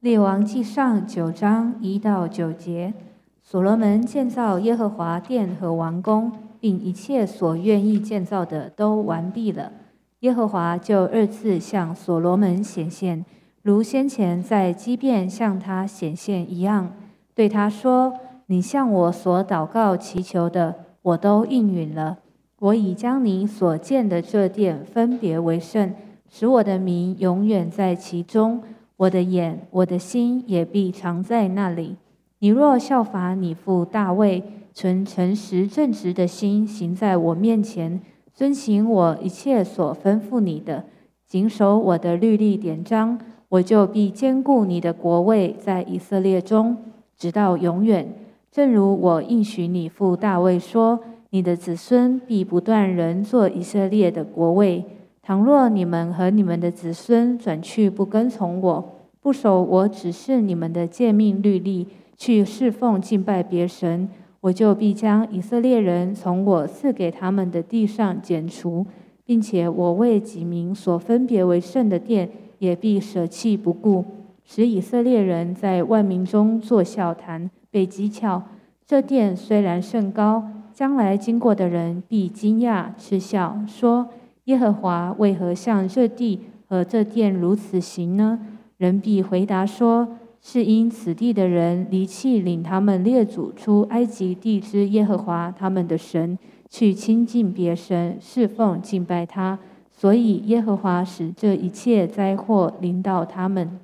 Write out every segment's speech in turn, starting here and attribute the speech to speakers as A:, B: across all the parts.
A: 列王记上九章一到九节，所罗门建造耶和华殿和王宫，并一切所愿意建造的都完毕了。耶和华就二次向所罗门显现，如先前在基变向他显现一样，对他说：“你向我所祷告祈求的，我都应允了。我已将你所建的这殿分别为圣，使我的名永远在其中。我的眼、我的心也必常在那里。你若效法你父大卫，存诚实正直的心，行在我面前。”遵行我一切所吩咐你的，谨守我的律例典章，我就必坚固你的国位在以色列中，直到永远。正如我应许你父大卫说：“你的子孙必不断人做以色列的国位。倘若你们和你们的子孙转去不跟从我，不守我指示你们的诫命律例，去侍奉敬拜别神。”我就必将以色列人从我赐给他们的地上剪除，并且我为己民所分别为圣的殿也必舍弃不顾，使以色列人在万民中作笑谈，被讥诮。这殿虽然甚高，将来经过的人必惊讶嗤笑，说：耶和华为何向这地和这殿如此行呢？人必回答说。是因此地的人离弃领他们列祖出埃及地之耶和华他们的神，去亲近别神，侍奉敬拜他，所以耶和华使这一切灾祸临到他们。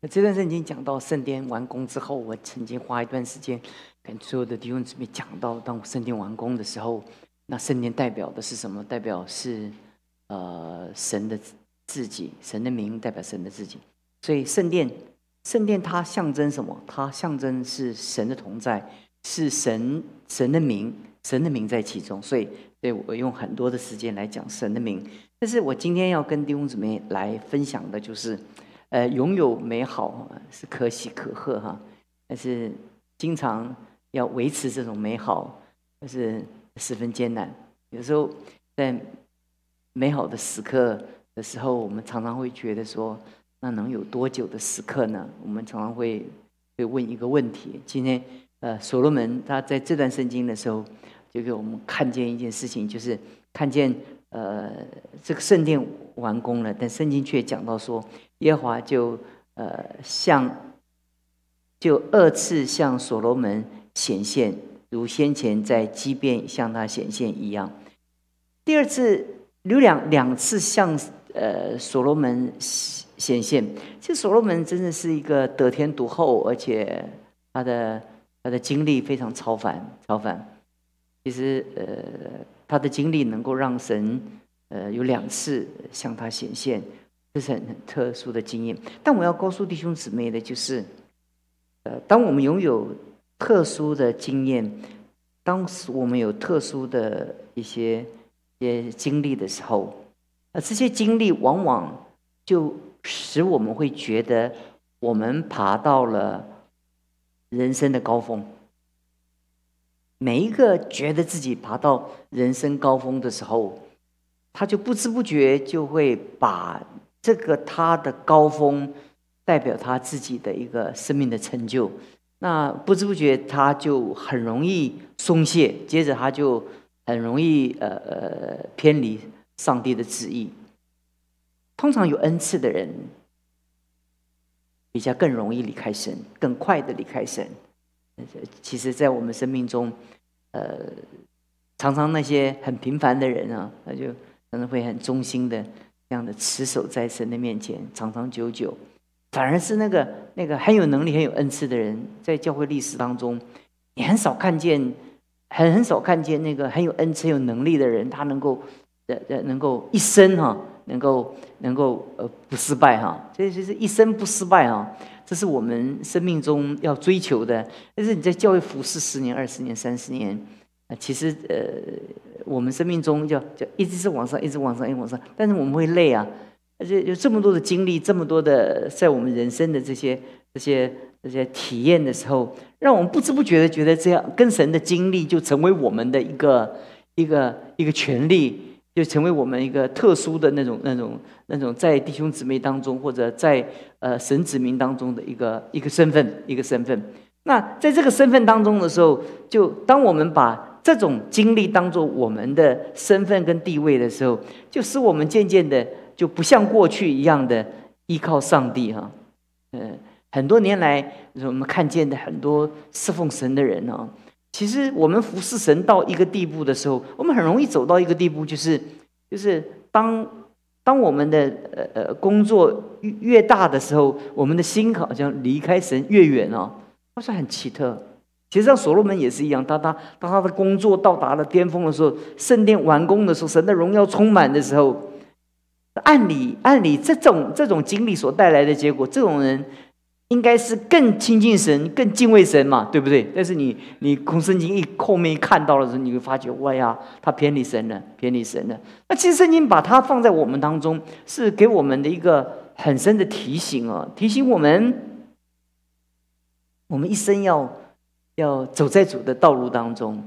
B: 那这段圣经讲到圣殿完工之后，我曾经花一段时间跟所有的弟兄姊妹讲到，当我圣殿完工的时候，那圣殿代表的是什么？代表是呃神的自己，神的名代表神的自己，所以圣殿。圣殿它象征什么？它象征是神的同在，是神神的名，神的名在其中。所以，对我用很多的时间来讲神的名。但是我今天要跟弟兄姊妹来分享的就是，呃，拥有美好是可喜可贺哈，但是经常要维持这种美好，但是十分艰难。有时候在美好的时刻的时候，我们常常会觉得说。那能有多久的时刻呢？我们常常会会问一个问题。今天，呃，所罗门他在这段圣经的时候，就给我们看见一件事情，就是看见呃这个圣殿完工了，但圣经却讲到说，耶和华就呃向就二次向所罗门显现，如先前在基变向他显现一样。第二次有两两次向呃所罗门。显现，其实所罗门真的是一个得天独厚，而且他的他的经历非常超凡，超凡。其实，呃，他的经历能够让神，呃，有两次向他显现，这是很很特殊的经验。但我要告诉弟兄姊妹的，就是，呃，当我们拥有特殊的经验，当时我们有特殊的一些些经历的时候，呃，这些经历往往就使我们会觉得，我们爬到了人生的高峰。每一个觉得自己爬到人生高峰的时候，他就不知不觉就会把这个他的高峰代表他自己的一个生命的成就。那不知不觉他就很容易松懈，接着他就很容易呃呃偏离上帝的旨意。通常有恩赐的人，比较更容易离开神，更快的离开神。其实，在我们生命中，呃，常常那些很平凡的人啊，他就可能会很忠心的这样的持守在神的面前，长长久久。反而是那个那个很有能力、很有恩赐的人，在教会历史当中，你很少看见，很很少看见那个很有恩赐、有能力的人，他能够呃呃，能够一生哈。能够能够呃不失败哈，这就是一生不失败哈，这是我们生命中要追求的。但是你在教育服侍十年、二十年、三十年，啊，其实呃，我们生命中叫叫一直是往上，一直往上，一直往上。但是我们会累啊，而且有这么多的经历，这么多的在我们人生的这些这些这些体验的时候，让我们不知不觉的觉得这样跟神的经历就成为我们的一个一个一个权利。就成为我们一个特殊的那种、那种、那种在弟兄姊妹当中，或者在呃神子民当中的一个一个身份、一个身份。那在这个身份当中的时候，就当我们把这种经历当做我们的身份跟地位的时候，就使我们渐渐的就不像过去一样的依靠上帝哈。嗯，很多年来我们看见的很多侍奉神的人呢。其实我们服侍神到一个地步的时候，我们很容易走到一个地步，就是就是当当我们的呃呃工作越越大的时候，我们的心好像离开神越远哦，那是很奇特。其实像所罗门也是一样，他他当他的工作到达了巅峰的时候，圣殿完工的时候，神的荣耀充满的时候，按理按理这种这种经历所带来的结果，这种人。应该是更亲近神、更敬畏神嘛，对不对？但是你你空圣经一后面看到的时候，你会发觉，哇呀，他偏离神了，偏离神了。那其实圣经把它放在我们当中，是给我们的一个很深的提醒哦，提醒我们，我们一生要要走在主的道路当中，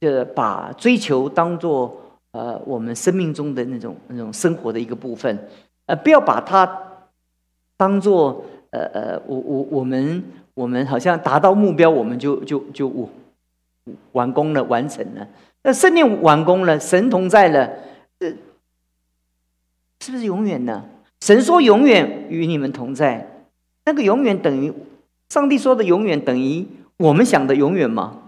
B: 就把追求当做呃我们生命中的那种那种生活的一个部分，呃，不要把它当做。呃呃，我我我们我们好像达到目标，我们就就就完完工了，完成了。那圣殿完工了，神同在了，呃，是不是永远呢？神说永远与你们同在，那个永远等于上帝说的永远等于我们想的永远吗？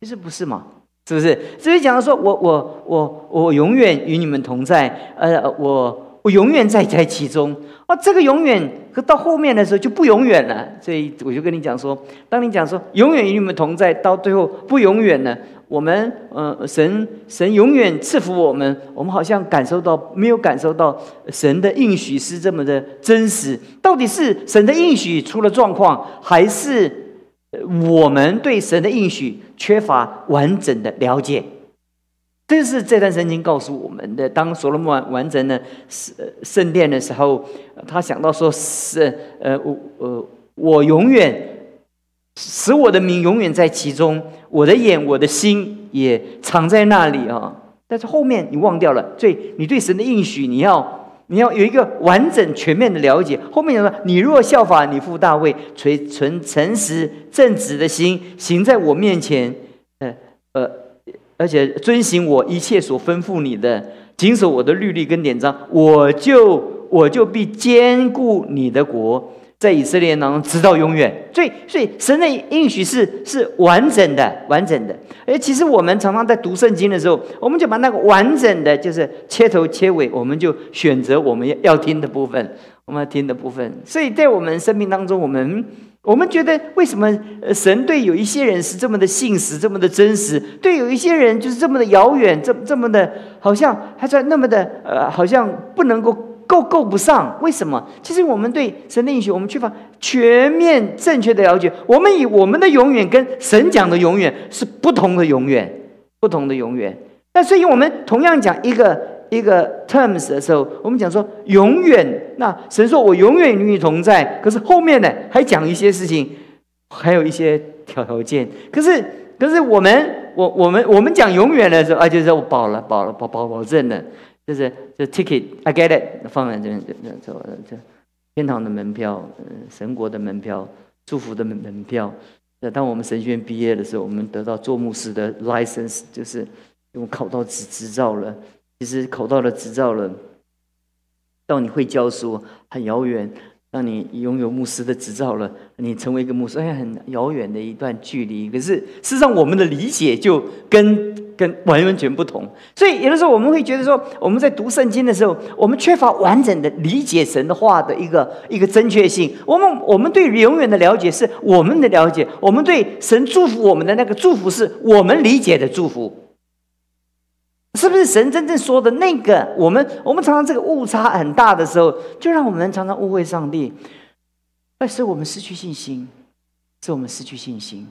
B: 其实不是嘛，是不是？所以讲说，我我我我永远与你们同在，呃，我我永远在在其中。啊，这个永远，和到后面的时候就不永远了。所以我就跟你讲说，当你讲说永远与你们同在，到最后不永远了。我们，呃，神神永远赐福我们，我们好像感受到没有感受到神的应许是这么的真实。到底是神的应许出了状况，还是我们对神的应许缺乏完整的了解？这是这段圣经告诉我们的。当所罗门完完成了圣圣殿的时候，他想到说：“是呃，我呃，我永远使我的名永远在其中，我的眼、我的心也藏在那里啊。”但是后面你忘掉了，所以你对神的应许，你要你要有一个完整全面的了解。后面讲说：“你若效法你父大卫，存存诚实正直的心，行在我面前，呃呃。”而且遵行我一切所吩咐你的，谨守我的律例跟典章，我就我就必坚固你的国，在以色列当中直到永远。所以，所以神的应许是是完整的，完整的。而其实我们常常在读圣经的时候，我们就把那个完整的，就是切头切尾，我们就选择我们要要听的部分，我们要听的部分。所以在我们生命当中，我们。我们觉得，为什么神对有一些人是这么的信实，这么的真实；对有一些人就是这么的遥远，这这么的，好像还在那么的呃，好像不能够够够不上？为什么？其实我们对神的应许，我们缺乏全面正确的了解。我们以我们的永远跟神讲的永远是不同的永远，不同的永远。那所以，我们同样讲一个。一个 terms 的时候，我们讲说永远，那神说我永远与你同在。可是后面呢，还讲一些事情，还有一些条件。可是，可是我们，我我们我们讲永远的时候，啊，就是我保了，保了，保保保证了，就是就 ticket，I get it，放在这边，这这这天堂的门票，嗯神国的门票，祝福的门门票。那当我们神学院毕业的时候，我们得到做牧师的 license，就是用考到执执照了。其实考到了执照了，到你会教书很遥远；让你拥有牧师的执照了，你成为一个牧师，哎，很遥远的一段距离。可是事实上，我们的理解就跟跟完完全不同。所以有的时候我们会觉得说，我们在读圣经的时候，我们缺乏完整的理解神的话的一个一个正确性。我们我们对永远的了解是我们的了解，我们对神祝福我们的那个祝福是我们理解的祝福。是不是神真正说的那个？我们我们常常这个误差很大的时候，就让我们常常误会上帝，那使我们失去信心，使我们失去信心。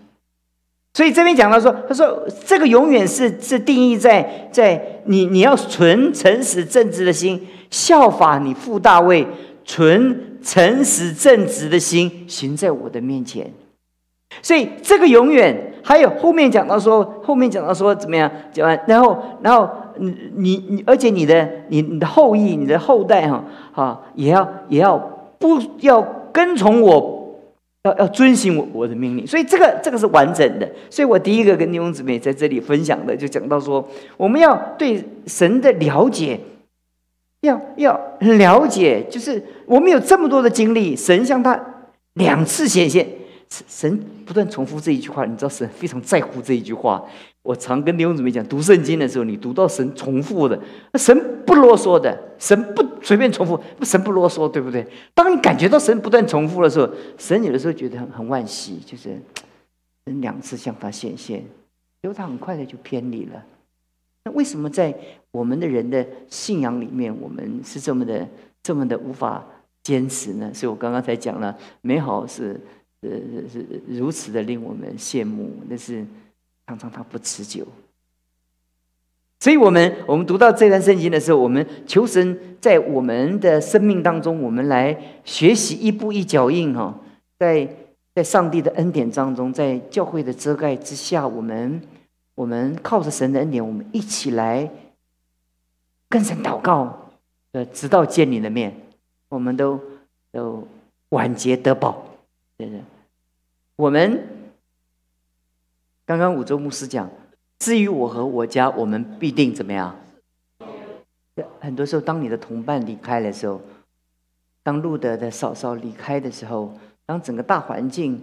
B: 所以这边讲到说，他说这个永远是是定义在在你你要存诚实正直的心，效法你父大卫，存诚实正直的心行在我的面前。所以这个永远。还有后面讲到说，后面讲到说怎么样？讲完，然后，然后，你你你，而且你的你你的后裔、你的后代哈哈，也要也要不要跟从我，要要遵循我我的命令。所以这个这个是完整的。所以我第一个跟弟兄姊妹在这里分享的，就讲到说，我们要对神的了解，要要了解，就是我们有这么多的经历，神向他两次显现。神不断重复这一句话，你知道神非常在乎这一句话。我常跟弟兄姊妹讲，读圣经的时候，你读到神重复的，那神不啰嗦的，神不随便重复，神不啰嗦，对不对？当你感觉到神不断重复的时候，神有的时候觉得很很惋惜，就是神两次向他显现，结果他很快的就偏离了。那为什么在我们的人的信仰里面，我们是这么的这么的无法坚持呢？所以我刚刚才讲了，美好是。呃，是如此的令我们羡慕，但是常常它不持久。所以，我们我们读到这段圣经的时候，我们求神在我们的生命当中，我们来学习一步一脚印哈，在在上帝的恩典当中，在教会的遮盖之下，我们我们靠着神的恩典，我们一起来跟神祷告，呃，直到见你的面，我们都都晚节得保保。我们刚刚五洲牧师讲，至于我和我家，我们必定怎么样？很多时候，当你的同伴离开的时候，当路德的嫂嫂离开的时候，当整个大环境，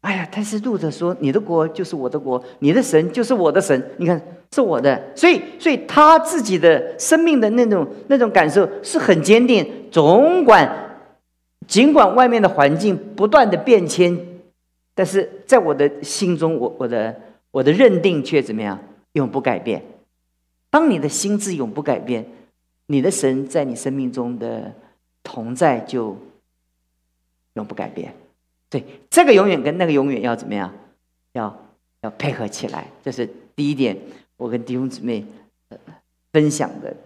B: 哎呀，但是路德说：“你的国就是我的国，你的神就是我的神。”你看，是我的，所以，所以他自己的生命的那种那种感受是很坚定，总管。尽管外面的环境不断的变迁，但是在我的心中，我我的我的认定却怎么样？永不改变。当你的心智永不改变，你的神在你生命中的同在就永不改变。对，这个永远跟那个永远要怎么样？要要配合起来。这是第一点，我跟弟兄姊妹分享的。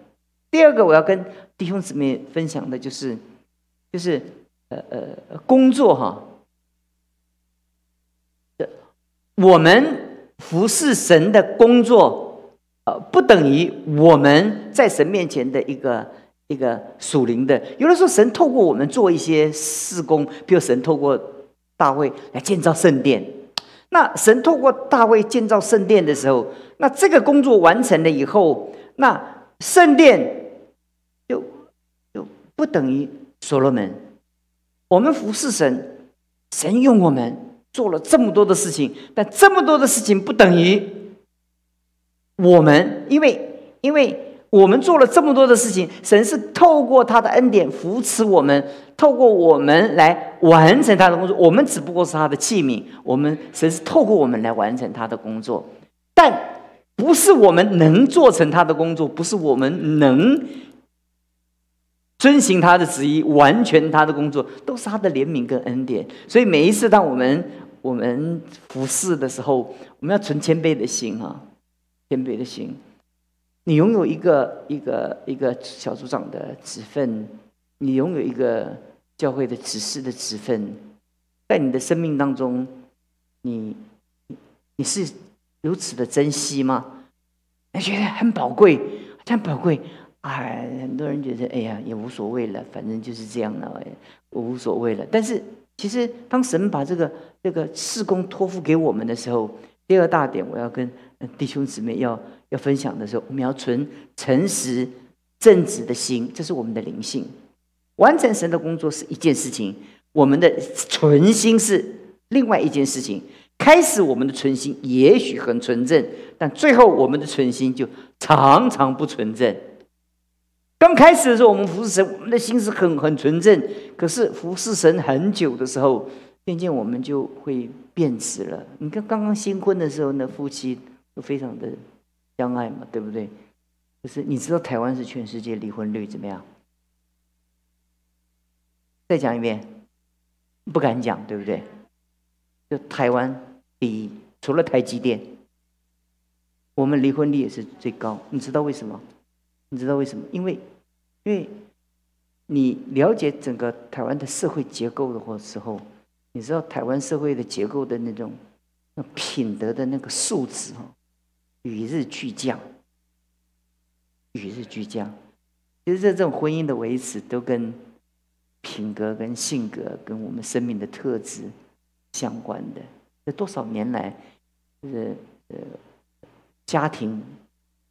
B: 第二个，我要跟弟兄姊妹分享的就是，就是。呃呃，工作哈，我们服侍神的工作，呃，不等于我们在神面前的一个一个属灵的。有的时候，神透过我们做一些事工，比如神透过大卫来建造圣殿。那神透过大卫建造圣殿的时候，那这个工作完成了以后，那圣殿就就不等于所罗门。我们服侍神，神用我们做了这么多的事情，但这么多的事情不等于我们，因为因为我们做了这么多的事情，神是透过他的恩典扶持我们，透过我们来完成他的工作。我们只不过是他的器皿，我们神是透过我们来完成他的工作，但不是我们能做成他的工作，不是我们能。遵行他的旨意，完全他的工作，都是他的怜悯跟恩典。所以每一次当我们我们服侍的时候，我们要存谦卑的心啊，谦卑的心。你拥有一个一个一个小组长的职分，你拥有一个教会的指示的职分，在你的生命当中，你你是如此的珍惜吗？你觉得很宝贵，很宝贵。哎，很多人觉得，哎呀，也无所谓了，反正就是这样了，我无所谓了。但是，其实当神把这个这个事工托付给我们的时候，第二大点，我要跟弟兄姊妹要要分享的时候，我们要存诚实正直的心，这是我们的灵性。完成神的工作是一件事情，我们的存心是另外一件事情。开始我们的存心也许很纯正，但最后我们的存心就常常不纯正。刚开始的时候，我们服侍神，我们的心是很很纯正。可是服侍神很久的时候，渐渐我们就会变质了。你看刚刚新婚的时候，那夫妻都非常的相爱嘛，对不对？可是你知道台湾是全世界离婚率怎么样？再讲一遍，不敢讲，对不对？就台湾第一，除了台积电，我们离婚率也是最高。你知道为什么？你知道为什么？因为因为你了解整个台湾的社会结构的或时候，你知道台湾社会的结构的那种那品德的那个素质哈，与日俱降。与日俱降。其实这这种婚姻的维持，都跟品格、跟性格、跟我们生命的特质相关的。这多少年来，就是呃，家庭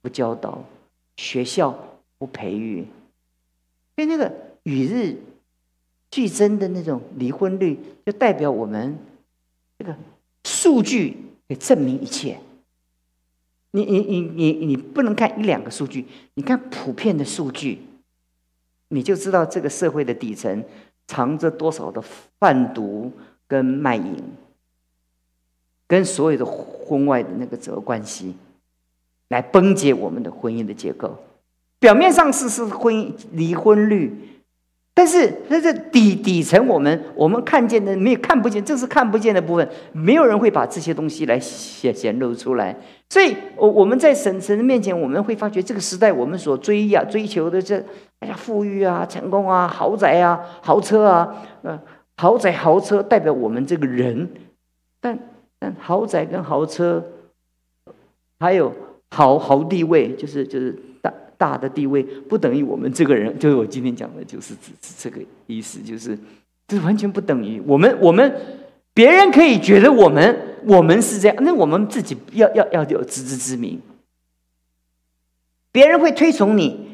B: 不教导，学校不培育，所以那个与日俱增的那种离婚率，就代表我们这个数据可以证明一切。你你你你你不能看一两个数据，你看普遍的数据，你就知道这个社会的底层藏着多少的贩毒跟卖淫，跟所有的婚外的那个责关系，来崩解我们的婚姻的结构。表面上是是婚离婚率。但是，那这底底层，我们我们看见的没有看不见，这是看不见的部分，没有人会把这些东西来显显露出来。所以，我我们在神神的面前，我们会发觉这个时代，我们所追呀追求的这哎呀富裕啊、成功啊、豪宅啊、豪车啊，呃，豪宅豪车代表我们这个人，但但豪宅跟豪车，还有豪豪地位，就是就是。大的地位不等于我们这个人，就是我今天讲的，就是指这个意思，就是这完全不等于我们。我们别人可以觉得我们我们是这样，那我们自己要要要有自知之明。别人会推崇你，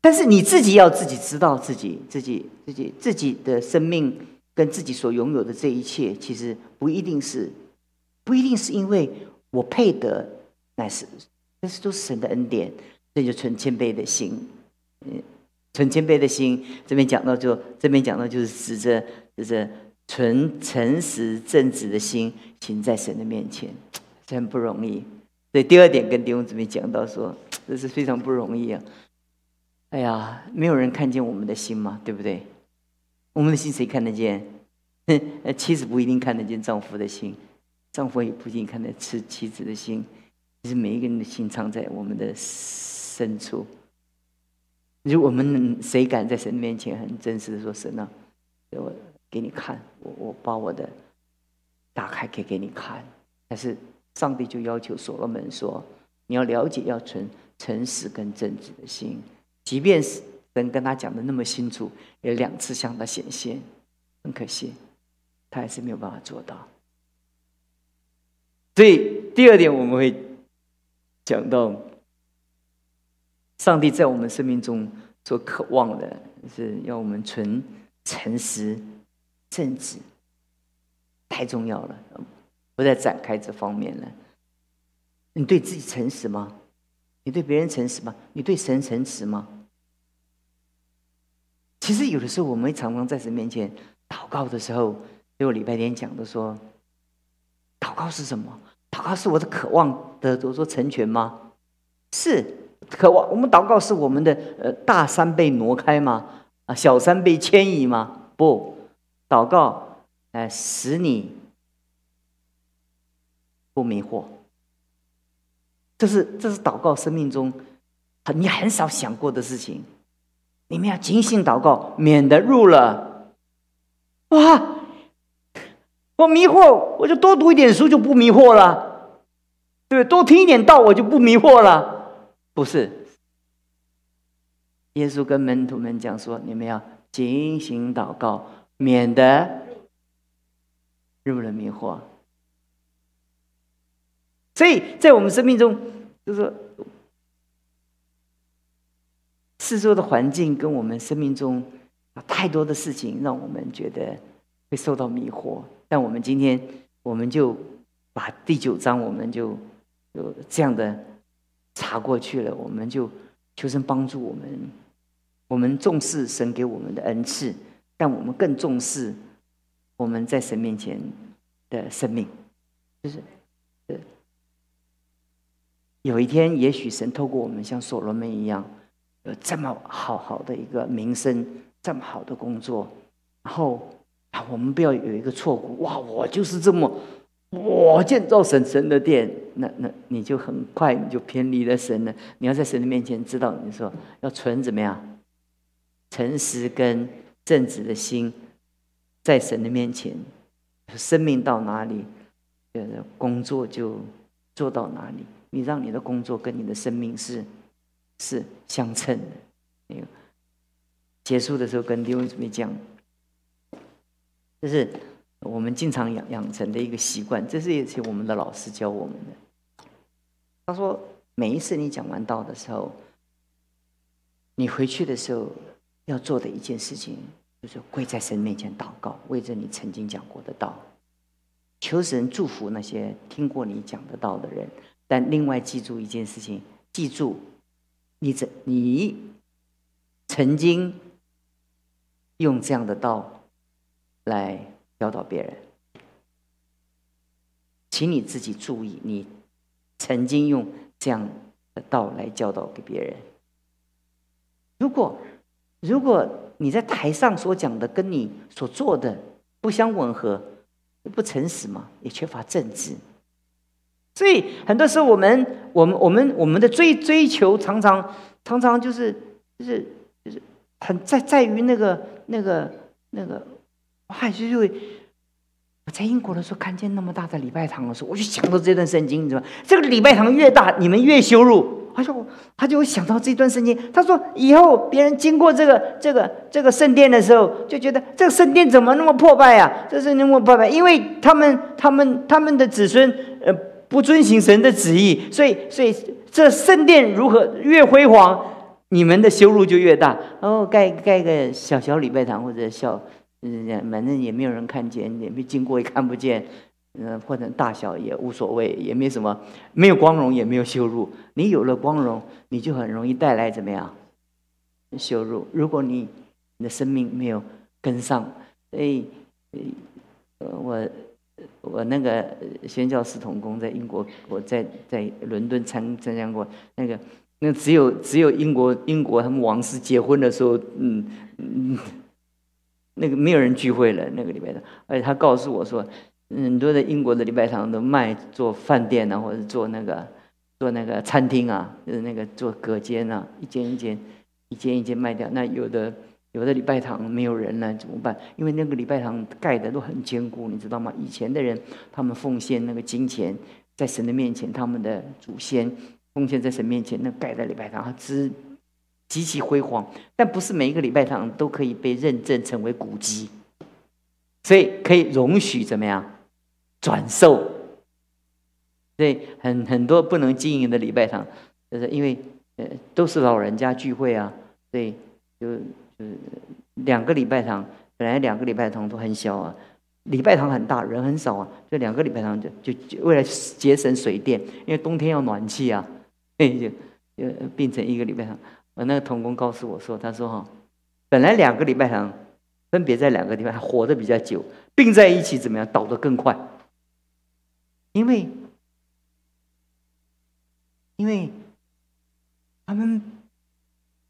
B: 但是你自己要自己知道自己自己自己自己的生命跟自己所拥有的这一切，其实不一定是不一定是因为我配得，乃是那是都是神的恩典。这就存谦卑的心，嗯，存谦卑的心，这边讲到就这边讲到就是指着就是存诚实正直的心，行在神的面前，真不容易。所以第二点跟弟兄姊妹讲到说，这是非常不容易啊。哎呀，没有人看见我们的心嘛，对不对？我们的心谁看得见？妻子不一定看得见丈夫的心，丈夫也不一定看得妻妻子的心。其实每一个人的心藏在我们的。深处，如果我们谁敢在神面前很真实的说：“神啊，我给你看，我我把我的打开，给给你看。”但是上帝就要求所罗门说：“你要了解，要存诚实跟正直的心。即便是神跟他讲的那么清楚，也两次向他显现，很可惜，他还是没有办法做到。所以第二点，我们会讲到。上帝在我们生命中所渴望的是要我们存诚实、正直，太重要了，不再展开这方面了。你对自己诚实吗？你对别人诚实吗？你对神诚实吗？其实有的时候，我们常常在神面前祷告的时候，就我礼拜天讲的说，祷告是什么？祷告是我的渴望的，我说成全吗？是。渴望我们祷告是我们的呃大山被挪开吗？啊，小山被迁移吗？不，祷告哎使你不迷惑。这是这是祷告生命中很你很少想过的事情。你们要精心祷告，免得入了哇！我迷惑，我就多读一点书就不迷惑了，对多听一点道我就不迷惑了。不是，耶稣跟门徒们讲说：“你们要警醒祷告，免得入了迷惑。”所以在我们生命中，就是说，四周的环境跟我们生命中太多的事情，让我们觉得会受到迷惑。但我们今天，我们就把第九章，我们就有这样的。查过去了，我们就求神帮助我们。我们重视神给我们的恩赐，但我们更重视我们在神面前的生命。就是，有一天，也许神透过我们像所罗门一样，有这么好好的一个名声，这么好的工作，然后啊，我们不要有一个错误。哇，我就是这么。我建造神神的殿，那那你就很快你就偏离了神了。你要在神的面前知道，你说要存怎么样，诚实跟正直的心，在神的面前，生命到哪里，工作就做到哪里。你让你的工作跟你的生命是是相称的。那个结束的时候跟弟兄姊妹讲，这是我们经常养养成的一个习惯，这是也是我们的老师教我们的。他说，每一次你讲完道的时候，你回去的时候要做的一件事情，就是跪在神面前祷告，为着你曾经讲过的道，求神祝福那些听过你讲的道的人。但另外记住一件事情，记住你这你曾经用这样的道来教导别人，请你自己注意，你曾经用这样的道来教导给别人。如果如果你在台上所讲的跟你所做的不相吻合，不诚实嘛，也缺乏正直。所以很多时候，我们、我们、我们、我们的追追求，常常、常常就是、就是、就是很在在于那个、那个、那个，哇！就就会我在英国的时候，看见那么大的礼拜堂的时候，我就想到这段圣经，你知道吗？这个礼拜堂越大，你们越羞辱。他说，他就会想到这段圣经。他说，以后别人经过这个、这个、这个圣殿的时候，就觉得这个圣殿怎么那么破败呀？这是那么破败，因为他们、他们、他们的子孙，呃。不遵行神的旨意，所以，所以这圣殿如何越辉煌，你们的修路就越大。然后盖盖个小小礼拜堂或者小，反正也没有人看见，也没经过也看不见，嗯，或者大小也无所谓，也没什么，没有光荣也没有羞辱。你有了光荣，你就很容易带来怎么样羞辱？如果你你的生命没有跟上，所以，我。我那个宣教士同工在英国，我在在伦敦参参加过那个，那只有只有英国英国他们王室结婚的时候，嗯嗯，那个没有人聚会了那个礼拜堂，而且他告诉我说，很多的英国的礼拜堂都卖做饭店啊，或者做那个做那个餐厅啊，就是那个做隔间啊，一间一间一间一间卖掉，那有的。有的礼拜堂没有人了怎么办？因为那个礼拜堂盖的都很坚固，你知道吗？以前的人他们奉献那个金钱，在神的面前，他们的祖先奉献在神面前，那盖的礼拜堂之极其辉煌。但不是每一个礼拜堂都可以被认证成为古迹，所以可以容许怎么样转售？所以很很多不能经营的礼拜堂，就是因为呃都是老人家聚会啊，所以就。就是两个礼拜堂，本来两个礼拜堂都很小啊，礼拜堂很大，人很少啊，这两个礼拜堂就就为了节省水电，因为冬天要暖气啊，就就变成一个礼拜堂。我那个童工告诉我说，他说哈，本来两个礼拜堂分别在两个地方活得比较久，并在一起怎么样倒得更快？因为因为他们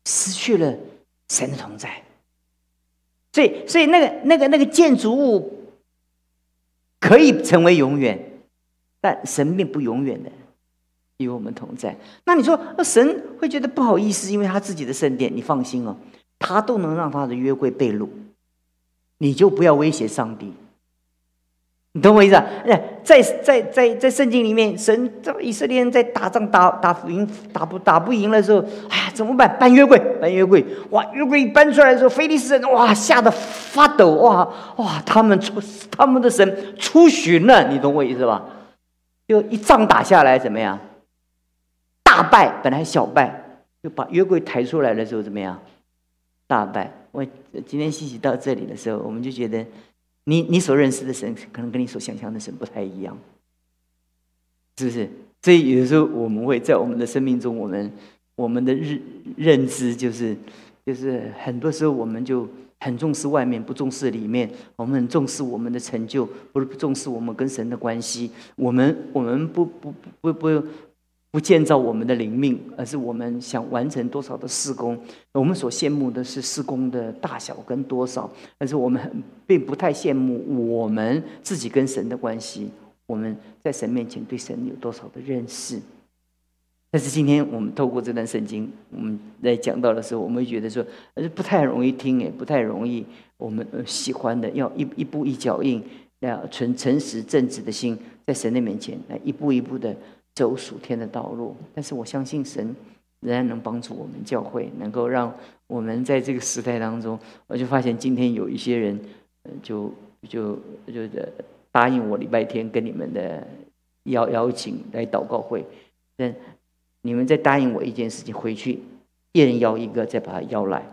B: 失去了。神的同在，所以，所以那个、那个、那个建筑物可以成为永远，但神并不永远的与我们同在。那你说，那神会觉得不好意思，因为他自己的圣殿，你放心哦，他都能让他的约柜被掳，你就不要威胁上帝。你懂我意思啊？在在在在圣经里面，神这以色列人在打仗打打不赢打不打不赢的时候，哎呀，怎么办？搬约柜，搬约柜，哇！约柜一搬出来的时候，菲利斯人哇吓得发抖，哇哇！他们出他们的神出巡了，你懂我意思吧？就一仗打下来，怎么样？大败，本来小败，就把约柜抬出来的时候，怎么样？大败。我今天信息到这里的时候，我们就觉得。你你所认识的神，可能跟你所想象的神不太一样，是不是？所以有时候我们会在我们的生命中，我们我们的认认知就是，就是很多时候我们就很重视外面，不重视里面。我们很重视我们的成就，不是不重视我们跟神的关系。我们我们不不不不。不建造我们的灵命，而是我们想完成多少的施工。我们所羡慕的是施工的大小跟多少，但是我们并不太羡慕我们自己跟神的关系。我们在神面前对神有多少的认识？但是今天我们透过这段圣经，我们在讲到的时候，我们会觉得说，呃，不太容易听，也不太容易。我们喜欢的，要一一步一脚印，要存诚实正直的心，在神的面前来一步一步的。走属天的道路，但是我相信神仍然能帮助我们教会，能够让我们在这个时代当中，我就发现今天有一些人，就就就答应我礼拜天跟你们的邀邀请来祷告会，但你们再答应我一件事情，回去一人邀一个，再把他邀来。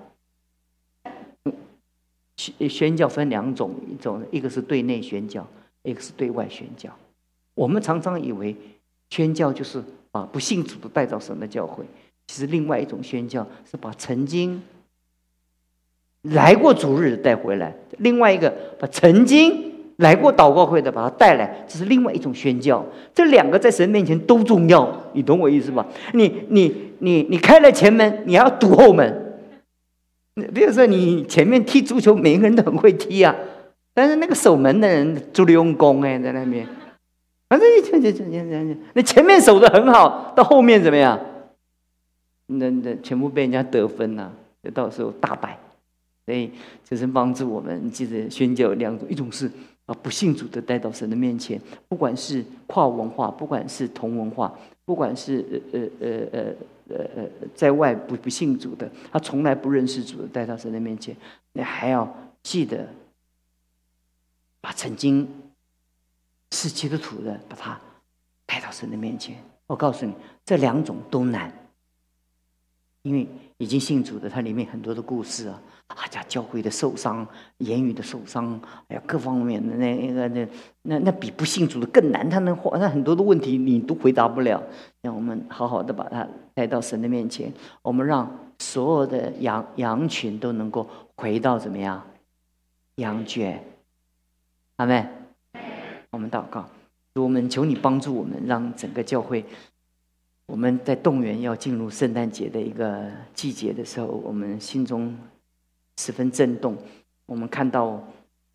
B: 宣宣教分两种，一种一个是对内宣教，一个是对外宣教。我们常常以为宣教就是把不信主的带到神的教会，其实另外一种宣教是把曾经来过主日的带回来，另外一个把曾经来过祷告会的把他带来，这是另外一种宣教。这两个在神面前都重要，你懂我意思吧？你你你你开了前门，你要堵后门。比如说，你前面踢足球，每个人都很会踢啊，但是那个守门的人足力用功哎，在那边，反正你、你、你、你、那前面守的很好，到后面怎么样？那、那全部被人家得分了，就到时候大败。所以，就是帮助我们，记得宣教两种，一种是把不信主的带到神的面前，不管是跨文化，不管是同文化，不管是呃呃呃呃。呃呃，在外不不信主的，他从来不认识主的，带到神的面前，你还要记得把曾经是基督徒的，把他带到神的面前。我告诉你，这两种都难，因为已经信主的，它里面很多的故事啊。啊，家教会的受伤，言语的受伤，哎呀，各方面的那那个那那那比不信主的更难。他能那很多的问题你都回答不了。让我们好好的把他带到神的面前，我们让所有的羊羊群都能够回到怎么样？羊圈。阿妹，我们祷告，我们求你帮助我们，让整个教会，我们在动员要进入圣诞节的一个季节的时候，我们心中。十分震动，我们看到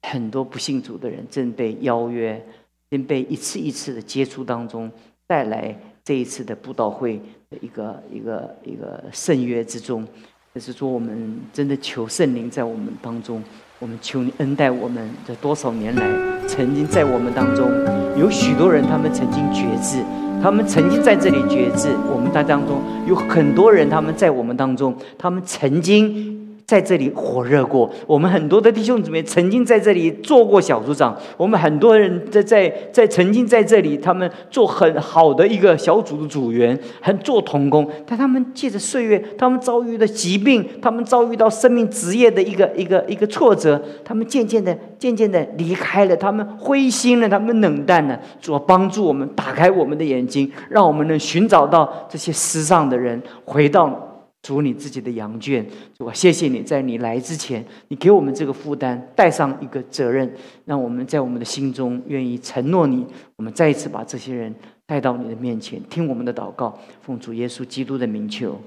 B: 很多不信主的人正被邀约，正被一次一次的接触当中带来这一次的布道会的一个一个一个圣约之中。就是说，我们真的求圣灵在我们当中，我们求你恩待我们。这多少年来，曾经在我们当中有许多人，他们曾经觉知，他们曾经在这里觉知。我们当当中有很多人，他们在我们当中，他们曾经。在这里火热过，我们很多的弟兄姊妹曾经在这里做过小组长，我们很多人在在在曾经在这里，他们做很好的一个小组的组员，很做童工，但他们借着岁月，他们遭遇的疾病，他们遭遇到生命职业的一个一个一个挫折，他们渐渐的渐渐的离开了，他们灰心了，他们冷淡了。主要帮助我们打开我们的眼睛，让我们能寻找到这些失丧的人，回到。主你自己的羊圈，我，谢谢你在你来之前，你给我们这个负担，带上一个责任，让我们在我们的心中愿意承诺你。我们再一次把这些人带到你的面前，听我们的祷告，奉主耶稣基督的名求。